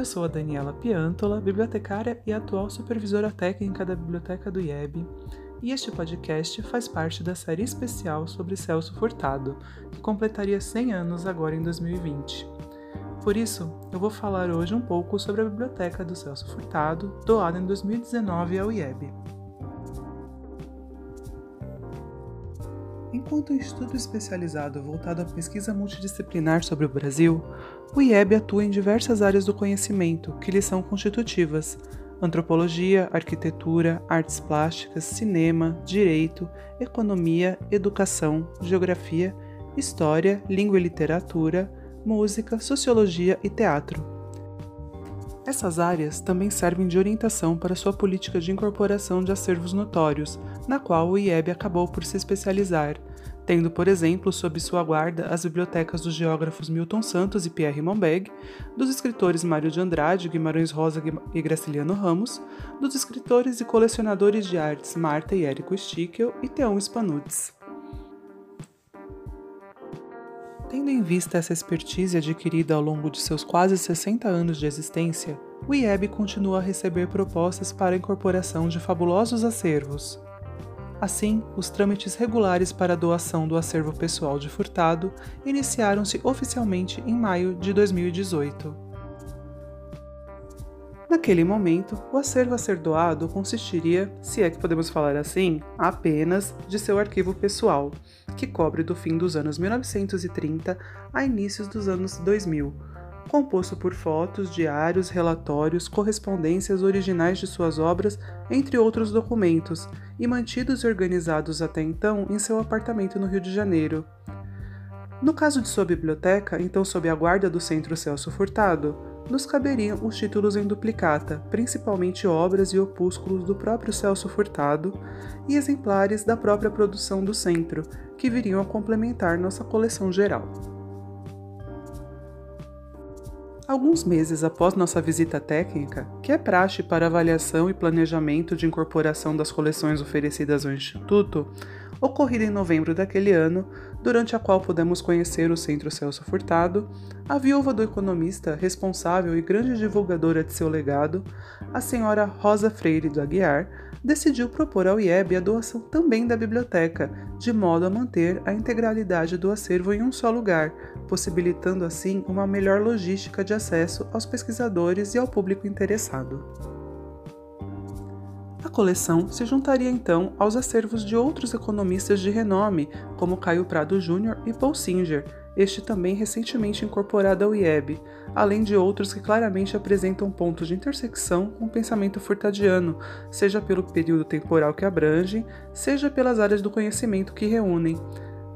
eu sou a Daniela Piantola, bibliotecária e atual supervisora técnica da Biblioteca do IEB, e este podcast faz parte da série especial sobre Celso Furtado, que completaria 100 anos agora em 2020. Por isso, eu vou falar hoje um pouco sobre a biblioteca do Celso Furtado, doada em 2019 ao IEB. Enquanto um estudo especializado voltado à pesquisa multidisciplinar sobre o Brasil, o IEB atua em diversas áreas do conhecimento que lhe são constitutivas: antropologia, arquitetura, artes plásticas, cinema, direito, economia, educação, geografia, história, língua e literatura, música, sociologia e teatro. Essas áreas também servem de orientação para sua política de incorporação de acervos notórios, na qual o IEB acabou por se especializar, tendo, por exemplo, sob sua guarda as bibliotecas dos geógrafos Milton Santos e Pierre Monbeg, dos escritores Mário de Andrade, Guimarães Rosa e Graciliano Ramos, dos escritores e colecionadores de artes Marta e Érico Stickel e Teon Spanudes. Tendo em vista essa expertise adquirida ao longo de seus quase 60 anos de existência, o IEB continua a receber propostas para a incorporação de fabulosos acervos. Assim, os trâmites regulares para a doação do acervo pessoal de Furtado iniciaram-se oficialmente em maio de 2018. Naquele momento, o acervo a ser doado consistiria, se é que podemos falar assim, apenas de seu arquivo pessoal, que cobre do fim dos anos 1930 a inícios dos anos 2000, composto por fotos, diários, relatórios, correspondências originais de suas obras, entre outros documentos, e mantidos e organizados até então em seu apartamento no Rio de Janeiro. No caso de sua biblioteca, então sob a guarda do Centro Celso Furtado, nos caberiam os títulos em duplicata, principalmente obras e opúsculos do próprio Celso Furtado e exemplares da própria produção do centro, que viriam a complementar nossa coleção geral. Alguns meses após nossa visita técnica, que é praxe para avaliação e planejamento de incorporação das coleções oferecidas ao Instituto, ocorrida em novembro daquele ano, durante a qual pudemos conhecer o Centro Celso Furtado, a viúva do economista, responsável e grande divulgadora de seu legado, a senhora Rosa Freire do Aguiar, decidiu propor ao IEB a doação também da biblioteca, de modo a manter a integralidade do acervo em um só lugar, possibilitando assim uma melhor logística de acesso aos pesquisadores e ao público interessado. A coleção se juntaria então aos acervos de outros economistas de renome, como Caio Prado Jr. e Paul Singer, este também recentemente incorporado ao IEB, além de outros que claramente apresentam pontos de intersecção com o pensamento furtadiano, seja pelo período temporal que abrangem, seja pelas áreas do conhecimento que reúnem.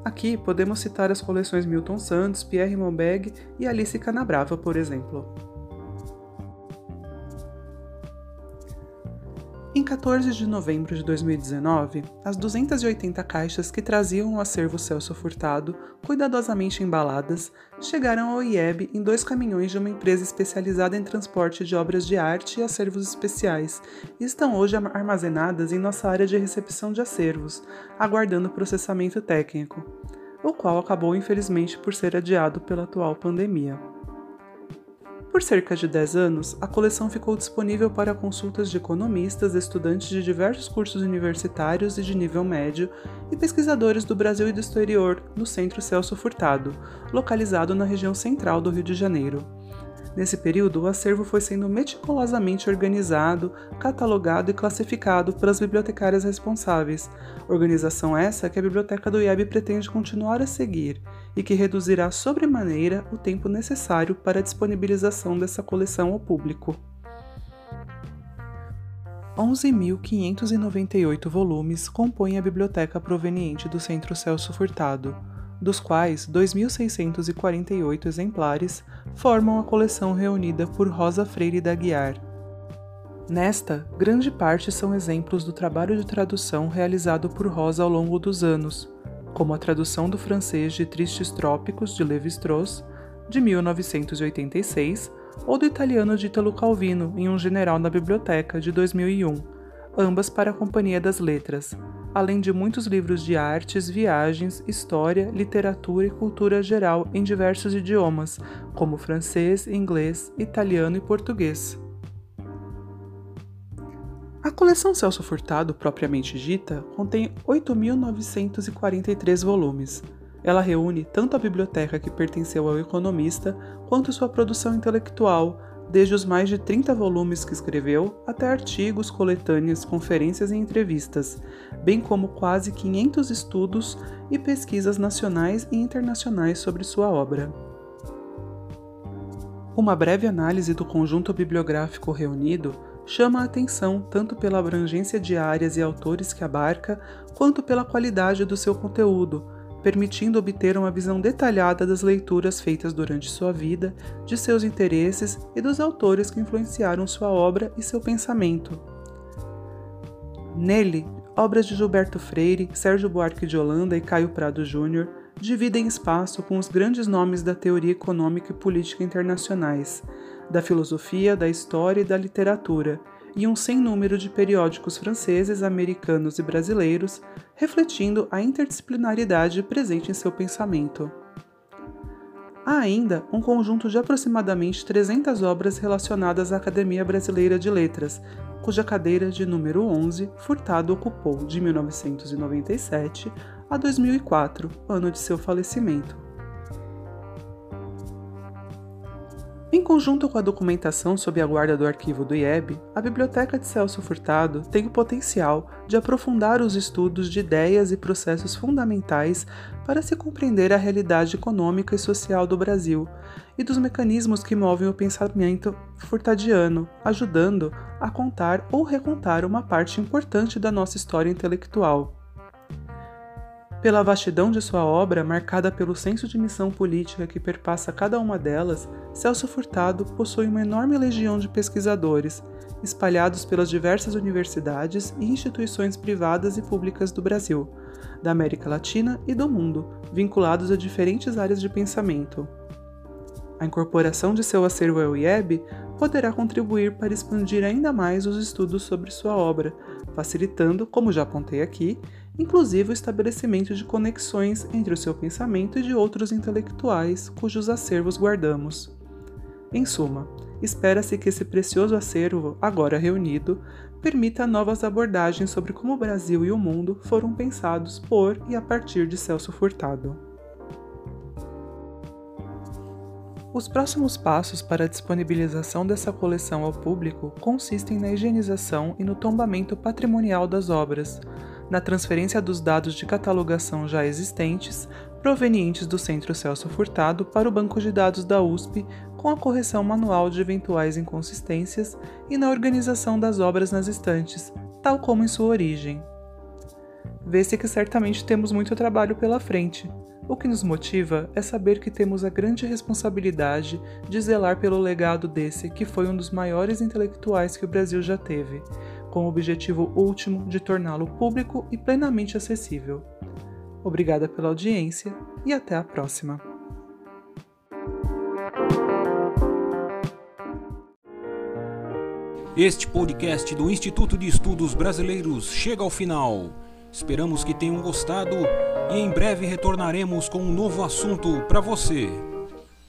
Aqui podemos citar as coleções Milton Santos, Pierre Monbeg e Alice Canabrava, por exemplo. 14 de novembro de 2019, as 280 caixas que traziam o acervo Celso Furtado, cuidadosamente embaladas, chegaram ao IEB em dois caminhões de uma empresa especializada em transporte de obras de arte e acervos especiais, e estão hoje armazenadas em nossa área de recepção de acervos, aguardando processamento técnico, o qual acabou infelizmente por ser adiado pela atual pandemia. Por cerca de 10 anos, a coleção ficou disponível para consultas de economistas, estudantes de diversos cursos universitários e de nível médio e pesquisadores do Brasil e do exterior no Centro Celso Furtado, localizado na região central do Rio de Janeiro. Nesse período, o acervo foi sendo meticulosamente organizado, catalogado e classificado pelas bibliotecárias responsáveis, organização essa que a Biblioteca do IEB pretende continuar a seguir e que reduzirá sobremaneira o tempo necessário para a disponibilização dessa coleção ao público. 11.598 volumes compõem a biblioteca proveniente do Centro Celso Furtado, dos quais 2.648 exemplares formam a coleção reunida por Rosa Freire da Guiar. Nesta, grande parte são exemplos do trabalho de tradução realizado por Rosa ao longo dos anos, como a tradução do francês de Tristes Trópicos de Levi-Strauss, de 1986, ou do italiano de Italo Calvino em Um General na Biblioteca, de 2001, ambas para a Companhia das Letras, além de muitos livros de artes, viagens, história, literatura e cultura geral em diversos idiomas, como francês, inglês, italiano e português. A coleção Celso Furtado, propriamente dita, contém 8.943 volumes. Ela reúne tanto a biblioteca que pertenceu ao economista quanto sua produção intelectual, desde os mais de 30 volumes que escreveu até artigos, coletâneas, conferências e entrevistas, bem como quase 500 estudos e pesquisas nacionais e internacionais sobre sua obra. Uma breve análise do conjunto bibliográfico reunido chama a atenção tanto pela abrangência de áreas e autores que abarca, quanto pela qualidade do seu conteúdo, permitindo obter uma visão detalhada das leituras feitas durante sua vida, de seus interesses e dos autores que influenciaram sua obra e seu pensamento. Nele, obras de Gilberto Freire, Sérgio Buarque de Holanda e Caio Prado Júnior dividem espaço com os grandes nomes da teoria econômica e política internacionais, da filosofia, da história e da literatura, e um sem número de periódicos franceses, americanos e brasileiros, refletindo a interdisciplinaridade presente em seu pensamento. Há ainda um conjunto de aproximadamente 300 obras relacionadas à Academia Brasileira de Letras, cuja cadeira de número 11 Furtado ocupou de 1997 a 2004, ano de seu falecimento. Conjunto com a documentação sob a guarda do arquivo do IEB, a Biblioteca de Celso Furtado tem o potencial de aprofundar os estudos de ideias e processos fundamentais para se compreender a realidade econômica e social do Brasil e dos mecanismos que movem o pensamento furtadiano, ajudando a contar ou recontar uma parte importante da nossa história intelectual. Pela vastidão de sua obra, marcada pelo senso de missão política que perpassa cada uma delas, Celso Furtado possui uma enorme legião de pesquisadores, espalhados pelas diversas universidades e instituições privadas e públicas do Brasil, da América Latina e do mundo, vinculados a diferentes áreas de pensamento. A incorporação de seu acervo ao IEB poderá contribuir para expandir ainda mais os estudos sobre sua obra, facilitando, como já apontei aqui, inclusive o estabelecimento de conexões entre o seu pensamento e de outros intelectuais cujos acervos guardamos. Em suma, espera-se que esse precioso acervo, agora reunido, permita novas abordagens sobre como o Brasil e o mundo foram pensados por e a partir de Celso Furtado. Os próximos passos para a disponibilização dessa coleção ao público consistem na higienização e no tombamento patrimonial das obras, na transferência dos dados de catalogação já existentes, provenientes do Centro Celso Furtado, para o banco de dados da USP, com a correção manual de eventuais inconsistências e na organização das obras nas estantes, tal como em sua origem. Vê-se que certamente temos muito trabalho pela frente. O que nos motiva é saber que temos a grande responsabilidade de zelar pelo legado desse que foi um dos maiores intelectuais que o Brasil já teve, com o objetivo último de torná-lo público e plenamente acessível. Obrigada pela audiência e até a próxima. Este podcast do Instituto de Estudos Brasileiros chega ao final. Esperamos que tenham gostado e em breve retornaremos com um novo assunto para você.